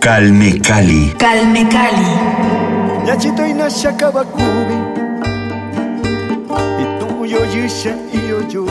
Calme Cali. Calme Cali. Yachito inasha kawakubi Ituyo yusha iyo yo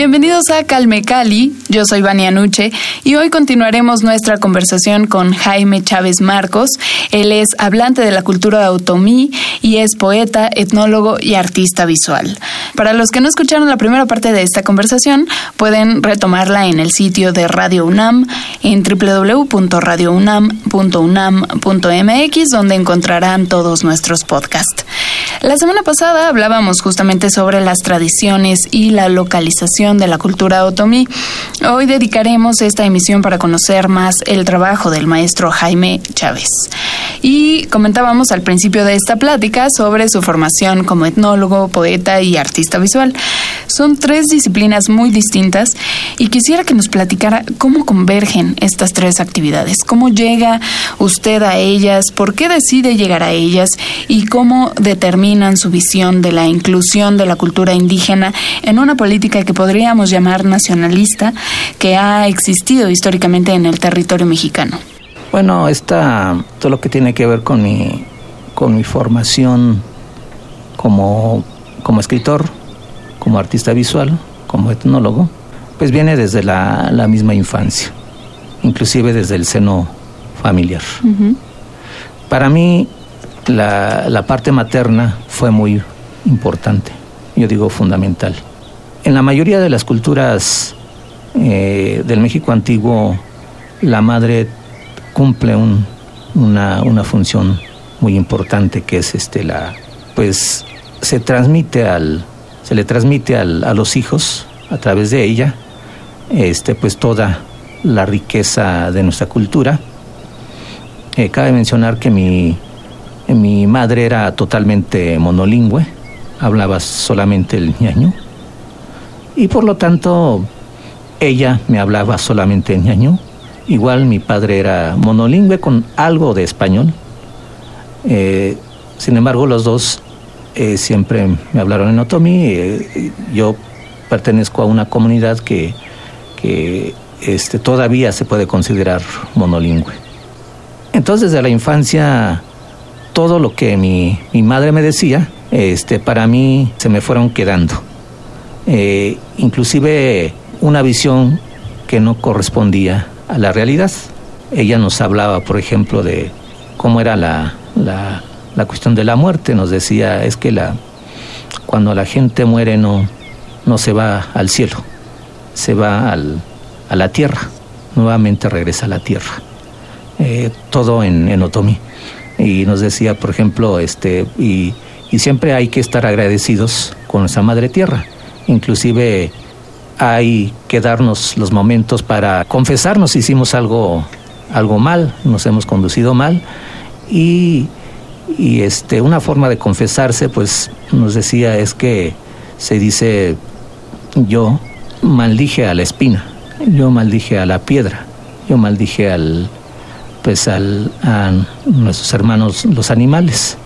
Bienvenidos a Calme Cali, yo soy Vania Nuche y hoy continuaremos nuestra conversación con Jaime Chávez Marcos. Él es hablante de la cultura Otomí y es poeta, etnólogo y artista visual. Para los que no escucharon la primera parte de esta conversación, pueden retomarla en el sitio de Radio UNAM en www.radiounam.unam.mx donde encontrarán todos nuestros podcasts. La semana pasada hablábamos justamente sobre las tradiciones y la localización de la cultura otomí. Hoy dedicaremos esta emisión para conocer más el trabajo del maestro Jaime Chávez. Y comentábamos al principio de esta plática sobre su formación como etnólogo, poeta y artista visual. Son tres disciplinas muy distintas y quisiera que nos platicara cómo convergen estas tres actividades, cómo llega usted a ellas, por qué decide llegar a ellas y cómo determinan su visión de la inclusión de la cultura indígena en una política que podríamos llamar nacionalista que ha existido históricamente en el territorio mexicano. Bueno, está todo lo que tiene que ver con mi, con mi formación como, como escritor, como artista visual, como etnólogo, pues viene desde la, la misma infancia, inclusive desde el seno familiar. Para mí, la, la parte materna fue muy importante, yo digo fundamental. En la mayoría de las culturas eh, del México antiguo, la madre cumple un- una, función muy importante que es este la pues se transmite al se le transmite al- a los hijos a través de ella este pues toda la riqueza de nuestra cultura. Eh, cabe mencionar que mi mi madre era totalmente monolingüe hablaba solamente el ñaño y por lo tanto ella me hablaba solamente en ñaño. Igual mi padre era monolingüe con algo de español. Eh, sin embargo, los dos eh, siempre me hablaron en otomí. Eh, yo pertenezco a una comunidad que, que este, todavía se puede considerar monolingüe. Entonces, desde la infancia, todo lo que mi, mi madre me decía, este, para mí se me fueron quedando inclusive una visión que no correspondía a la realidad. Ella nos hablaba, por ejemplo, de cómo era la, la, la cuestión de la muerte. Nos decía, es que la, cuando la gente muere no, no se va al cielo, se va al, a la tierra, nuevamente regresa a la tierra. Eh, todo en, en otomí. Y nos decía, por ejemplo, este, y, y siempre hay que estar agradecidos con nuestra madre tierra. Inclusive hay que darnos los momentos para confesarnos si hicimos algo, algo mal, nos hemos conducido mal. Y, y este, una forma de confesarse, pues nos decía, es que se dice, yo maldije a la espina, yo maldije a la piedra, yo maldije al, pues al, a nuestros hermanos los animales.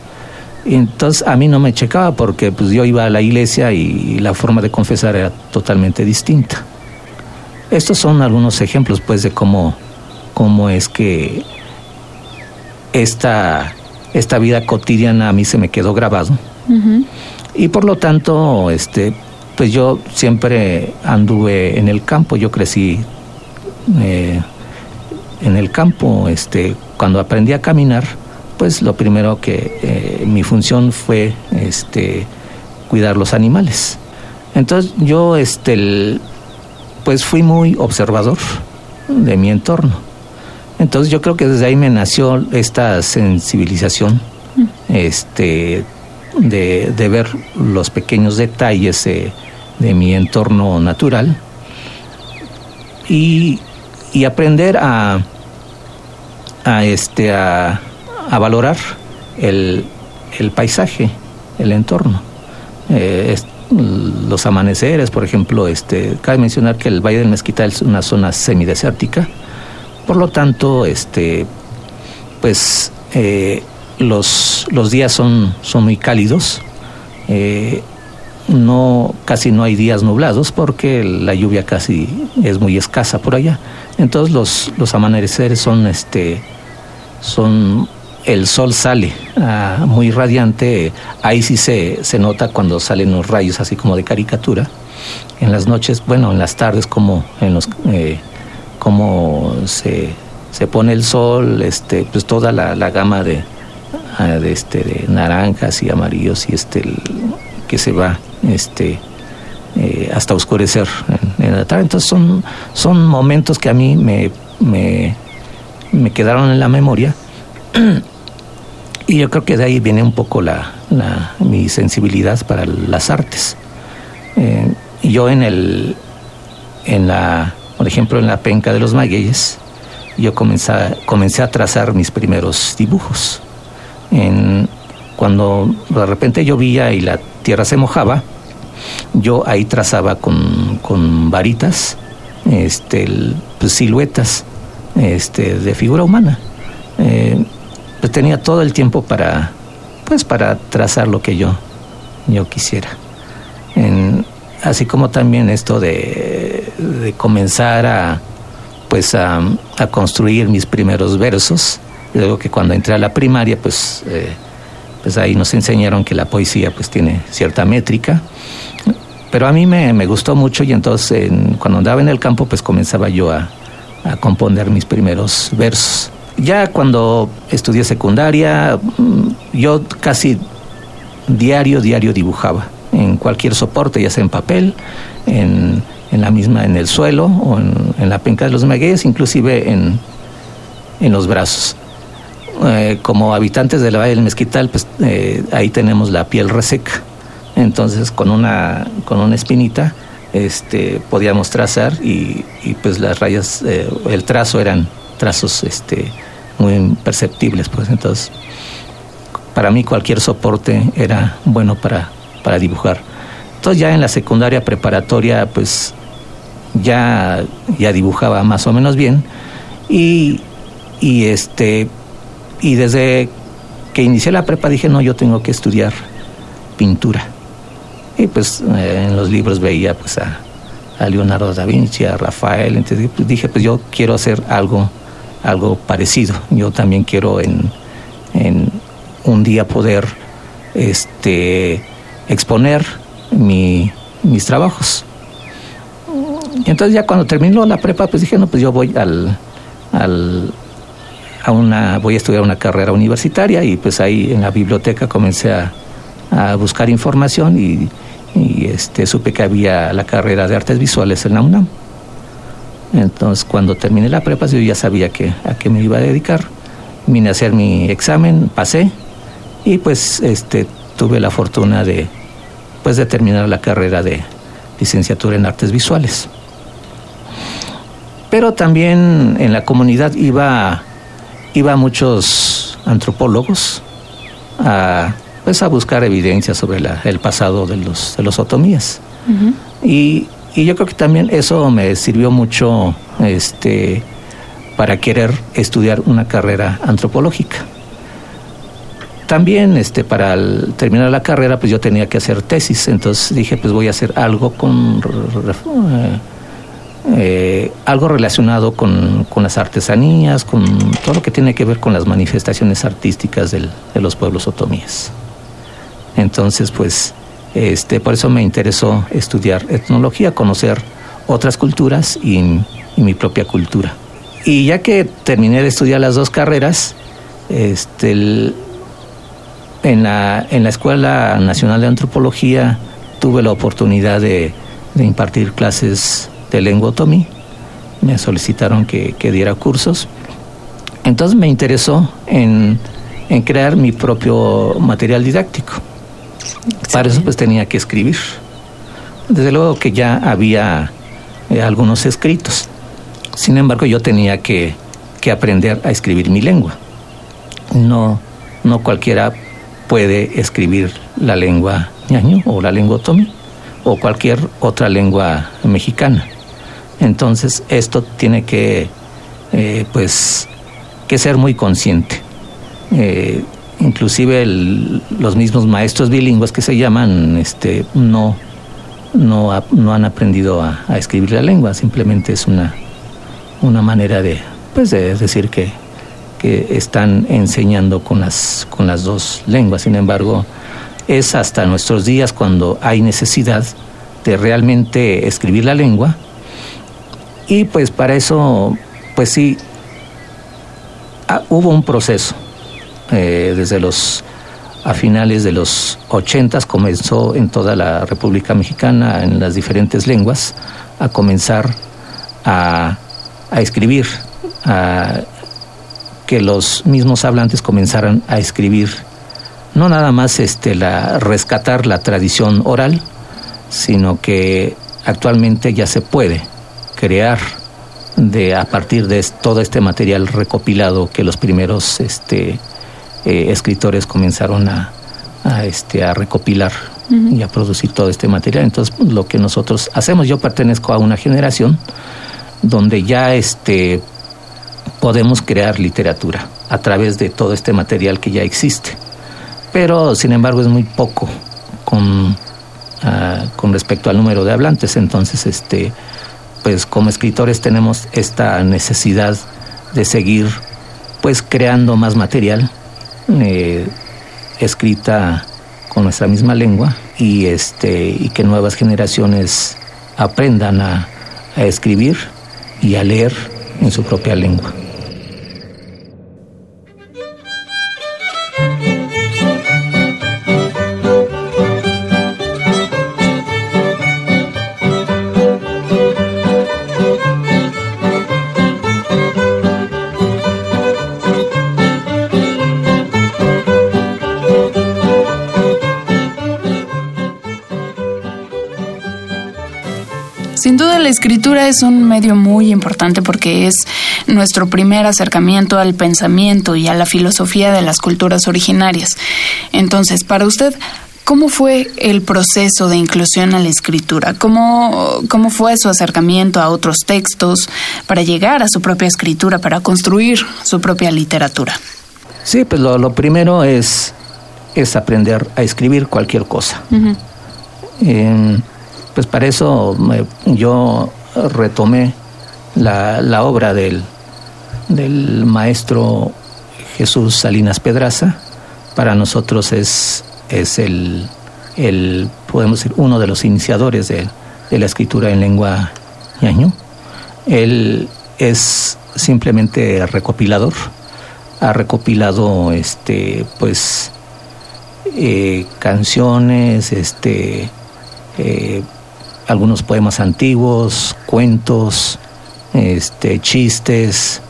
Y entonces a mí no me checaba porque pues yo iba a la iglesia y la forma de confesar era totalmente distinta. Estos son algunos ejemplos pues de cómo, cómo es que esta, esta vida cotidiana a mí se me quedó grabado. Y por lo tanto, este, pues yo siempre anduve en el campo, yo crecí eh, en el campo, este, cuando aprendí a caminar, pues lo primero que eh, mi función fue este, cuidar los animales. Entonces yo este pues fui muy observador de mi entorno. Entonces yo creo que desde ahí me nació esta sensibilización este de, de ver los pequeños detalles de, de mi entorno natural y, y aprender a, a, este, a, a valorar el, el, paisaje, el entorno. Eh, los amaneceres, por ejemplo, este, cabe mencionar que el Valle del Mezquital es una zona semidesértica, por lo tanto, este, pues eh, los, los días son, son muy cálidos. Eh, no casi no hay días nublados porque la lluvia casi es muy escasa por allá. Entonces los, los amaneceres son este son el sol sale ah, muy radiante, ahí sí se, se nota cuando salen los rayos así como de caricatura. En las noches, bueno, en las tardes como en los eh, como se, se pone el sol, este, pues toda la, la gama de, ah, de este naranjas y amarillos y este que se va este, eh, hasta oscurecer en, la tarde. Entonces son, son momentos que a mí me, me, me quedaron en la memoria. y yo creo que de ahí viene un poco la, mi sensibilidad para las artes. Eh, yo en el, en la, por ejemplo, en la penca de los magueyes, yo comencé, comencé a trazar mis primeros dibujos. Cuando de repente llovía y la tierra se mojaba, yo ahí trazaba con, con varitas este, pues, siluetas este, de figura humana. Eh, pues tenía todo el tiempo para, pues para trazar lo que yo, yo quisiera. así como también esto de, comenzar a, pues a, construir mis primeros versos. Luego que cuando entré a la primaria, pues, eh, pues ahí nos enseñaron que la poesía pues tiene cierta métrica pero a mí me, gustó mucho y entonces cuando andaba en el campo pues comenzaba yo a componer mis primeros versos. Ya cuando estudié secundaria, mm, yo casi diario, diario dibujaba en cualquier soporte, ya sea en papel, en, en la misma, en el suelo o en, la penca de los magueyes, inclusive en, en los brazos. Eh, como habitantes de la Valle del Mezquital, pues eh, ahí tenemos la piel reseca entonces con una, con una espinita este, podíamos trazar y, y pues las rayas, eh, el trazo eran trazos este, muy perceptibles. Pues entonces para mí cualquier soporte era bueno para, para dibujar. Entonces ya en la secundaria preparatoria pues ya, ya dibujaba más o menos bien y, y este y desde que inicié la prepa dije no yo tengo que estudiar pintura y pues eh, en los libros veía pues a, Leonardo da Vinci, a Rafael, entonces pues, dije pues yo quiero hacer algo, algo parecido. Yo también quiero en, en un día poder este, exponer mi, mis trabajos. Y entonces ya cuando terminó la prepa, pues dije, no, pues yo voy al, al, a una, voy a estudiar una carrera universitaria y pues ahí en la biblioteca comencé a, a buscar información y y este, supe que había la carrera de artes visuales en la UNAM. Entonces, cuando terminé la prepa, yo ya sabía que, a qué me iba a dedicar. Vine a hacer mi examen, pasé y pues este, tuve la fortuna de, pues, de terminar la carrera de licenciatura en artes visuales. Pero también en la comunidad iba, iba muchos antropólogos a pues a buscar evidencia sobre la, el pasado de los, de los otomíes. y, y, yo creo que también eso me sirvió mucho este, para querer estudiar una carrera antropológica. También este, para terminar la carrera pues yo tenía que hacer tesis, entonces dije pues voy a hacer algo con... Eh, eh, algo relacionado con, con, las artesanías, con todo lo que tiene que ver con las manifestaciones artísticas del, de los pueblos otomíes. Entonces, pues, este, por eso me interesó estudiar etnología, conocer otras culturas y, mi propia cultura. Y ya que terminé de estudiar las dos carreras, este, en la, en la Escuela Nacional de Antropología tuve la oportunidad de, impartir clases de lengua otomí. Me solicitaron que, diera cursos. Entonces me interesó en, crear mi propio material didáctico. Para eso pues tenía que escribir. Desde luego que ya había eh, algunos escritos. Sin embargo, yo tenía que, que aprender a escribir mi lengua. No, no cualquiera puede escribir la lengua ñaño o la lengua otomí o cualquier otra lengua mexicana. Entonces esto tiene que, eh, pues, que ser muy consciente. Eh, inclusive los mismos maestros bilingües que se llaman, este, no, no, no han aprendido a, escribir la lengua, simplemente es una, una manera de, pues, de decir que que están enseñando con las, con las dos lenguas. Sin embargo, es hasta nuestros días cuando hay necesidad de realmente escribir la lengua. Y pues para eso, pues sí, ah, hubo un proceso. Eh, desde los a finales de los ochentas comenzó en toda la República Mexicana, en las diferentes lenguas, a comenzar a, escribir, que los mismos hablantes comenzaran a escribir no nada más este la rescatar la tradición oral, sino que actualmente ya se puede crear de a partir de todo este material recopilado que los primeros este eh, escritores comenzaron a, este a recopilar y a producir todo este material. Entonces, lo que nosotros hacemos, yo pertenezco a una generación donde ya este podemos crear literatura a través de todo este material que ya existe. Pero, sin embargo, es muy poco con, ah, con respecto al número de hablantes. Entonces, este, pues como escritores tenemos esta necesidad de seguir pues creando más material eh, escrita con nuestra misma lengua y este que nuevas generaciones aprendan a escribir y a leer en su propia lengua. La escritura es un medio muy importante porque es nuestro primer acercamiento al pensamiento y a la filosofía de las culturas originarias. Entonces, para usted, ¿Cómo fue el proceso de inclusión a la escritura? ¿Cómo, ¿Cómo fue su acercamiento a otros textos para llegar a su propia escritura, para construir su propia literatura? Sí, pues lo, primero es, es aprender a escribir cualquier cosa pues para eso yo retomé la, obra del, del, maestro Jesús Salinas Pedraza. Para nosotros es, es el, el, podemos decir, uno de los iniciadores de, la escritura en lengua ñaño. Él es simplemente recopilador. Ha recopilado este pues eh, canciones, este eh, algunos poemas antiguos, cuentos, este, chistes,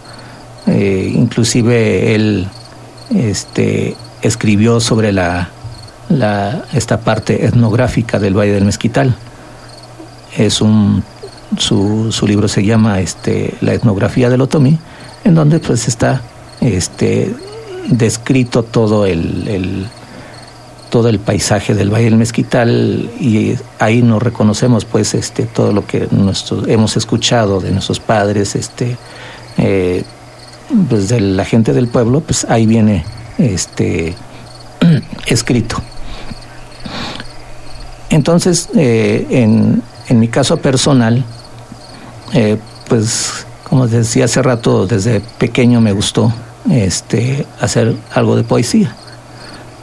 eh, inclusive él este, escribió sobre la, esta parte etnográfica del Valle del Mezquital. Es un, su, su libro se llama este, La etnografía del Otomí, en donde pues está este, descrito todo el todo el paisaje del Valle del Mezquital y ahí nos reconocemos pues este todo lo que hemos escuchado de nuestros padres este eh, pues de la gente del pueblo pues ahí viene este escrito. Entonces eh, en, en, mi caso personal eh, pues como decía hace rato desde pequeño me gustó este hacer algo de poesía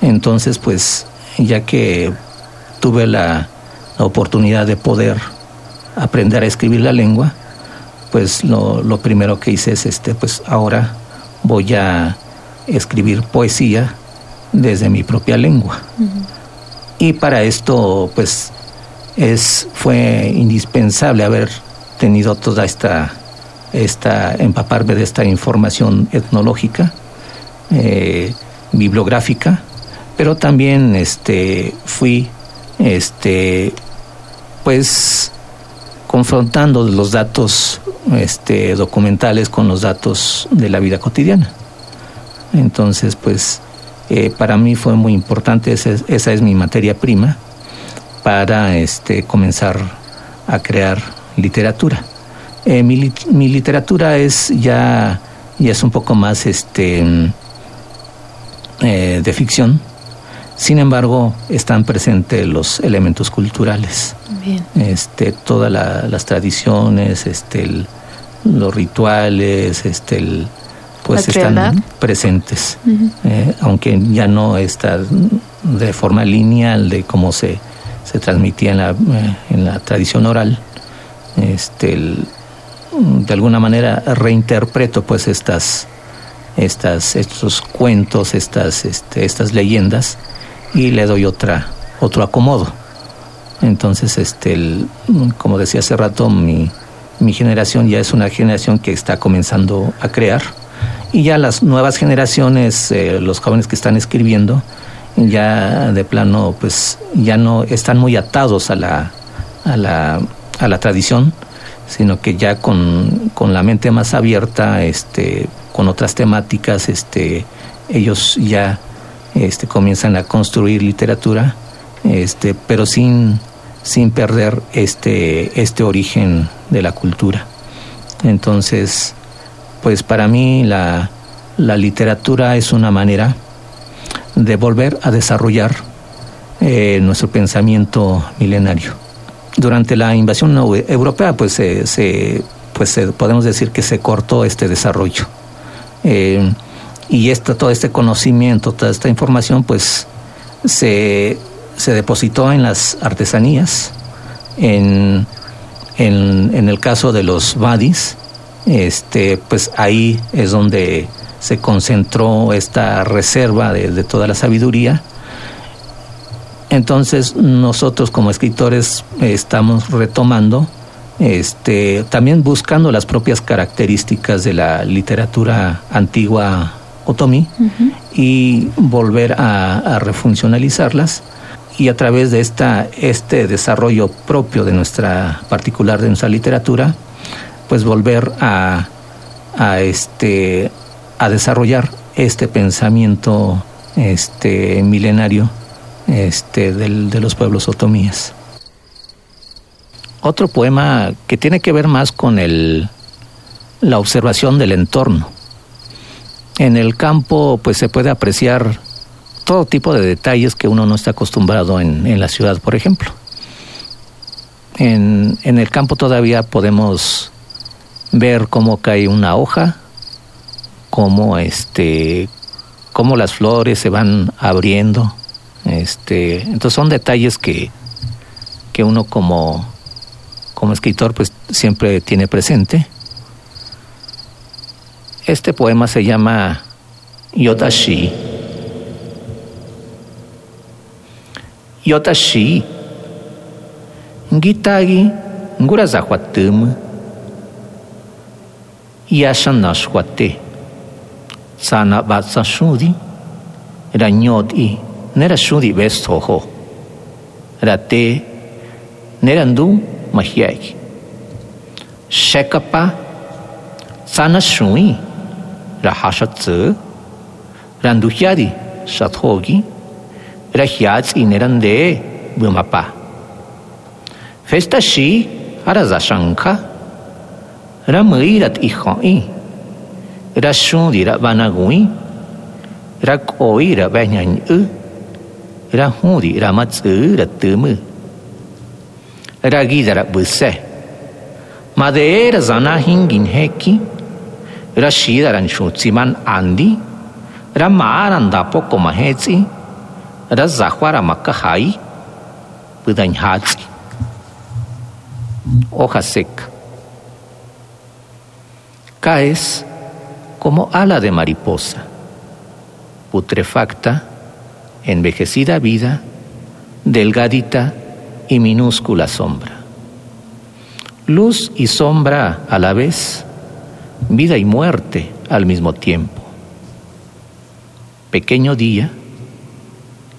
entonces, pues, ya que tuve la, oportunidad de poder aprender a escribir la lengua, pues lo, lo, primero que hice es este, pues ahora voy a escribir poesía desde mi propia lengua. Y para esto, pues, es, fue indispensable haber tenido toda esta, esta empaparme de esta información etnológica, eh, bibliográfica, pero también este, fui, este, pues, confrontando los datos este, documentales con los datos de la vida cotidiana. Entonces, pues, eh, para mí fue muy importante, esa es, mi materia prima para este, comenzar a crear literatura. Eh, mi, literatura es ya, ya es un poco más este, eh, de ficción, sin embargo, están presentes los elementos culturales. Bien. Este, todas la, las tradiciones, este, el, los rituales, este, el, pues están presentes. Uh -huh. eh, aunque ya no está de forma lineal de cómo se, se transmitía en la, eh, en la tradición oral. Este, el, de alguna manera reinterpreto pues estas, estas, estos cuentos, estas, este, estas leyendas y le doy otra, otro acomodo. Entonces, este, el, como decía hace rato, mi, mi generación ya es una generación que está comenzando a crear y ya las nuevas generaciones, eh, los jóvenes que están escribiendo, ya de plano, pues ya no están muy atados a la, a la, a la tradición, sino que ya con, con la mente más abierta, este, con otras temáticas, este, ellos ya este, comienzan a construir literatura, este, pero sin, sin perder este, este origen de la cultura. Entonces, pues para mí la, la literatura es una manera de volver a desarrollar eh, nuestro pensamiento milenario. Durante la invasión europea, pues, se, se, pues se, podemos decir que se cortó este desarrollo. Y esta, todo este conocimiento, toda esta información, pues se, se depositó en las artesanías, en, en, el caso de los vadis, este, pues ahí es donde se concentró esta reserva de, de, toda la sabiduría. Entonces nosotros como escritores estamos retomando, este, también buscando las propias características de la literatura antigua uh -huh. y volver a, a, refuncionalizarlas y a través de esta, este desarrollo propio de nuestra particular de nuestra literatura, pues volver a, a este a desarrollar este pensamiento este milenario este del, de los pueblos otomíes. Otro poema que tiene que ver más con el, la observación del entorno. En el campo pues se puede apreciar todo tipo de detalles que uno no está acostumbrado en, en la ciudad, por ejemplo. En, en el campo todavía podemos ver cómo cae una hoja, cómo este cómo las flores se van abriendo. Este, entonces son detalles que, que uno como, como escritor pues siempre tiene presente. Este poema se llama Yotashi. Yotashi. Gitagi ngurazahuatum. Yashanashwate. Sana batsa shudi. Ranyodi. Nera shudi vestoho. Rate. Nerandu mahiaki. Shekapa. Sana shui. rajaxatzë, randujari sathogi, rajiatz inerande bumapa. Festa shi arazashanka, ramëirat ihoi, rashundira banagui, rakoira banyanjë, rahudi ramatsë ratëmë. Ragidara bëse, madera zanahingin heki, ra shi ra ran shu tsi man andi ra ma ran da poco ma hetsi ra zahwara makahai budan hatsi hoja seca caes como ala de mariposa, putrefacta envejecida vida, delgadita y minúscula sombra. Luz y sombra a la vez, vida y muerte al mismo tiempo. Pequeño día,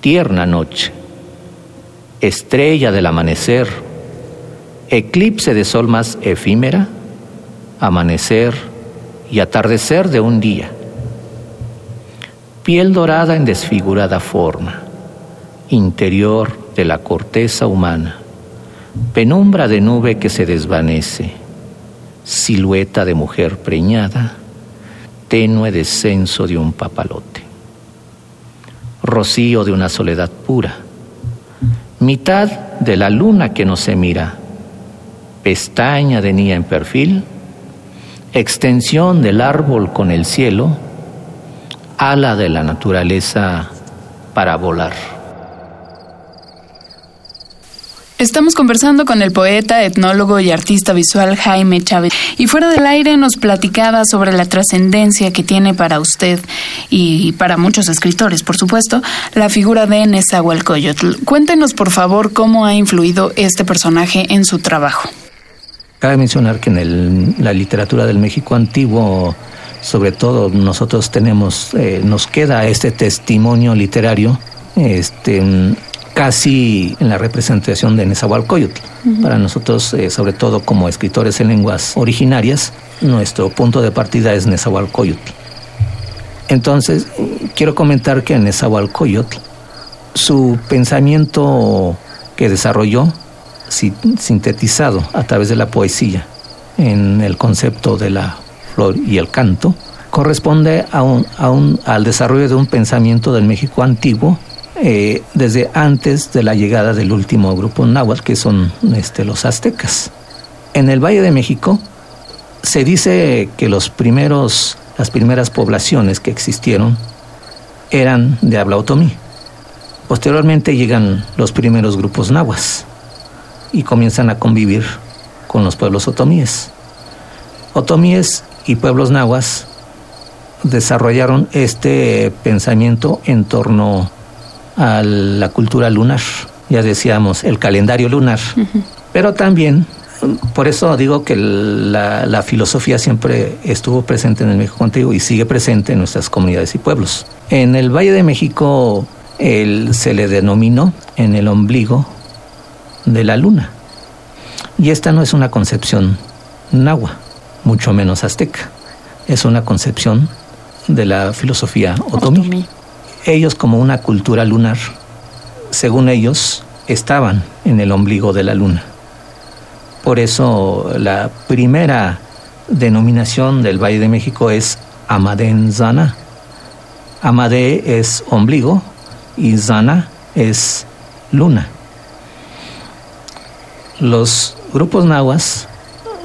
tierna noche, estrella del amanecer, eclipse de sol más efímera, amanecer y atardecer de un día. Piel dorada en desfigurada forma, interior de la corteza humana, penumbra de nube que se desvanece, silueta de mujer preñada, tenue descenso de un papalote, rocío de una soledad pura, mitad de la luna que no se mira, pestaña de niña en perfil, extensión del árbol con el cielo, ala de la naturaleza para volar. Estamos conversando con el poeta, etnólogo y artista visual Jaime Chávez. Y fuera del aire nos platicaba sobre la trascendencia que tiene para usted y para muchos escritores, por supuesto, la figura de Nezahualcóyotl. Cuéntenos, por favor, cómo ha influido este personaje en su trabajo. Cabe mencionar que en la literatura del México antiguo, sobre todo nosotros tenemos, eh, nos queda este testimonio literario, este casi en la representación de Nezahualcóyotl. Para nosotros, eh, sobre todo como escritores en lenguas originarias, nuestro punto de partida es Nezahualcóyotl. Entonces, quiero comentar que en Nezahualcóyotl, su pensamiento que desarrolló, sintetizado a través de la poesía, en el concepto de la flor y el canto, corresponde a un, a un, al desarrollo de un pensamiento del México antiguo eh, desde antes de la llegada del último grupo náhuatl, que son este, los aztecas. En el Valle de México se dice que los primeros, las primeras poblaciones que existieron eran de habla otomí. Posteriormente llegan los primeros grupos nahuas y comienzan a convivir con los pueblos otomíes. Otomíes y pueblos nahuas desarrollaron este pensamiento en torno a la cultura lunar, ya decíamos, el calendario lunar, pero también, por eso digo que la, filosofía siempre estuvo presente en el México antiguo y sigue presente en nuestras comunidades y pueblos. En el Valle de México se le denominó en el ombligo de la luna. Y esta no es una concepción nahua, mucho menos azteca. Es una concepción de la filosofía otomí ellos como una cultura lunar, según ellos, estaban en el ombligo de la luna. Por eso la primera denominación del Valle de México es Amadén Zana. Amadé es ombligo y Zana es luna. Los grupos nahuas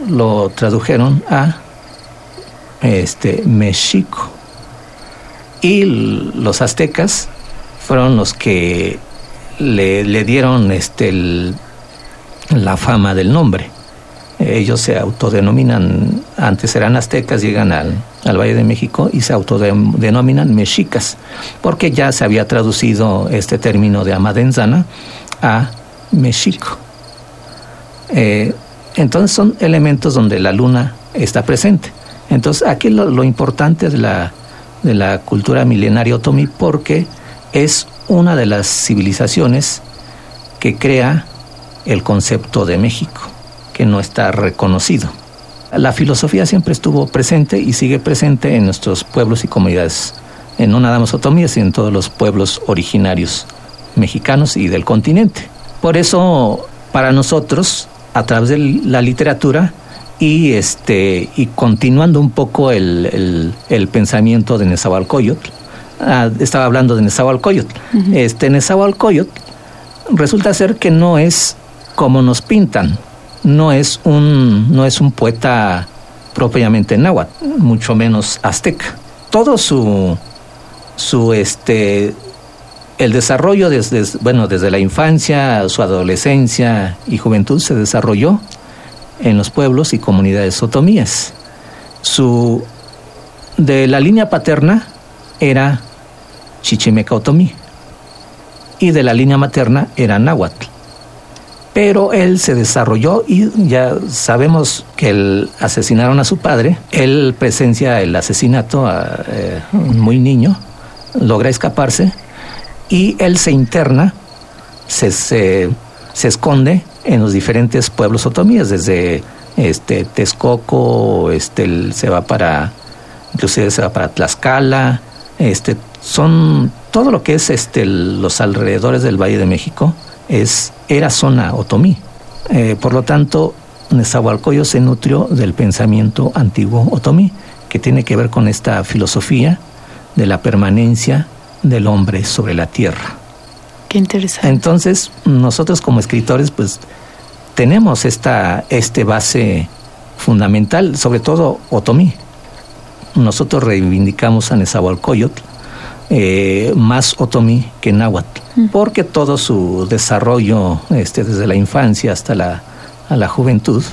lo tradujeron a este Mexico y los aztecas fueron los que le, dieron este, la fama del nombre. Ellos se autodenominan, antes eran aztecas, llegan al, Valle de México y se autodenominan mexicas, porque ya se había traducido este término de amadenzana a mexico. Eh, entonces son elementos donde la luna está presente. Entonces aquí lo importante de la, de la cultura milenaria otomí porque es una de las civilizaciones que crea el concepto de México, que no está reconocido. La filosofía siempre estuvo presente y sigue presente en nuestros pueblos y comunidades, en no nada más otomíes, sino en todos los pueblos originarios mexicanos y del continente. Por eso, para nosotros, a través de la literatura, y este y continuando un poco el, el, pensamiento de Nezahualcóyotl, ah, estaba hablando de Nezahualcóyotl. Este Nezahualcóyotl resulta ser que no es como nos pintan, no es un no es un poeta propiamente náhuatl, mucho menos azteca. Todo su su este el desarrollo desde bueno desde la infancia, su adolescencia y juventud se desarrolló en los pueblos y comunidades otomíes. Su, de la línea paterna era Chichimeca Otomí y de la línea materna era náhuatl. Pero él se desarrolló y ya sabemos que él asesinaron a su padre. Él presencia el asesinato a eh, muy niño, logra escaparse y él se interna, se, se, esconde en los diferentes pueblos otomíes, desde este, Texcoco, este, se va para, inclusive se va para Tlaxcala, este, son todo lo que es este, los alrededores del Valle de México es, era zona otomí. Eh, por lo tanto, Nezahualcóyotl se nutrió del pensamiento antiguo otomí, que tiene que ver con esta filosofía de la permanencia del hombre sobre la tierra. Qué interesante. Entonces, nosotros como escritores, pues, tenemos esta este base fundamental, sobre todo otomí. Nosotros reivindicamos a Nezahualcóyotl eh, más otomí que náhuatl, mm. porque todo su desarrollo, este, desde la infancia hasta la, la juventud,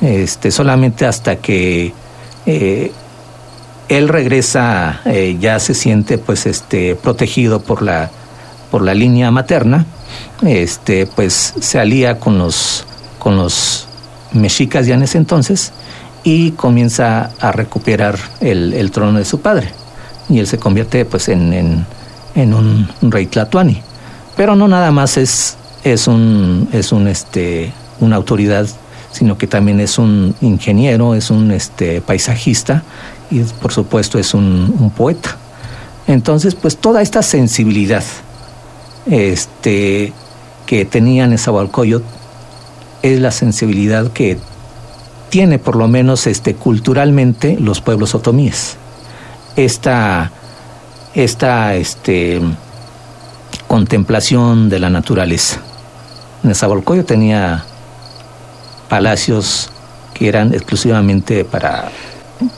este, solamente hasta que eh, él regresa, eh, ya se siente pues este, protegido por la, por la línea materna, este, pues se alía con los, con los mexicas ya en ese entonces y comienza a recuperar el, trono de su padre y él se convierte pues en, un rey tlatuani. Pero no nada más es, es, un, es un, este, una autoridad, sino que también es un ingeniero, es un este, paisajista y por supuesto es un, poeta. Entonces, pues toda esta sensibilidad este, que tenía Nezahualcóyotl es la sensibilidad que tiene por lo menos este, culturalmente los pueblos otomíes esta, esta este, contemplación de la naturaleza. Nezahualcóyotl tenía palacios que eran exclusivamente para,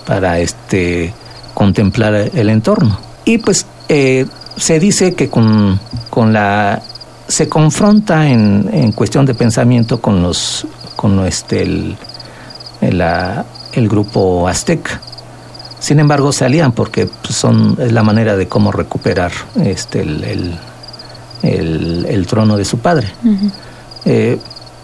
para este, contemplar el entorno. Y pues eh, se dice que con, con la se confronta en, en, cuestión de pensamiento con los con este el, el grupo azteca sin embargo, se alían porque pues, son, es la manera de cómo recuperar este, el, el, trono de su padre. Eh,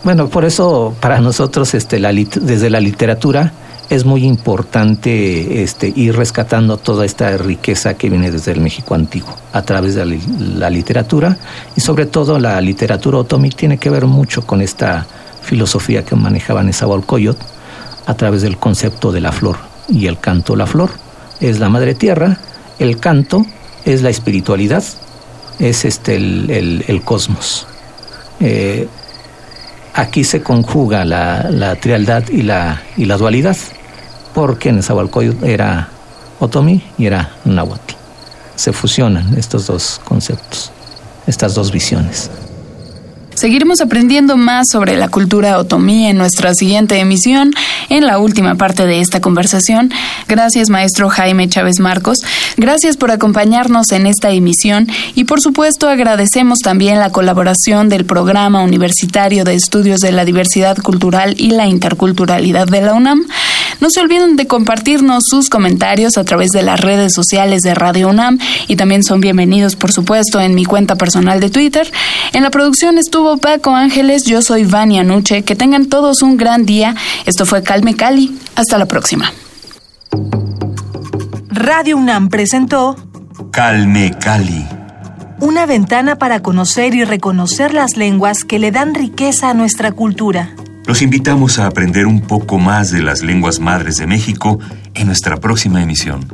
bueno, por eso para nosotros este, la, desde la literatura es muy importante este, ir rescatando toda esta riqueza que viene desde el México antiguo a través de la, literatura y sobre todo la literatura otomí tiene que ver mucho con esta filosofía que manejaba Nezahualcóyotl a través del concepto de la flor y el canto la flor. Es la madre tierra, el canto es la espiritualidad, es este el, cosmos. Eh, aquí se conjuga la, la trialdad y la, y la dualidad, porque en Nezahualcóyotl era otomí y era náhuatl. Se fusionan estos dos conceptos, estas dos visiones. Seguiremos aprendiendo más sobre la cultura otomí en nuestra siguiente emisión, en la última parte de esta conversación. Gracias, maestro Jaime Chávez Marcos. Gracias por acompañarnos en esta emisión y, por supuesto, agradecemos también la colaboración del Programa Universitario de Estudios de la Diversidad Cultural y la Interculturalidad de la UNAM. No se olviden de compartirnos sus comentarios a través de las redes sociales de Radio UNAM y también son bienvenidos, por supuesto, en mi cuenta personal de Twitter. En la producción estuvo Paco Ángeles, yo soy Vania Nuche. Que tengan todos un gran día. Esto fue Calme Cali. Hasta la próxima. Radio UNAM presentó Calme Cali. Una ventana para conocer y reconocer las lenguas que le dan riqueza a nuestra cultura. Los invitamos a aprender un poco más de las lenguas madres de México en nuestra próxima emisión.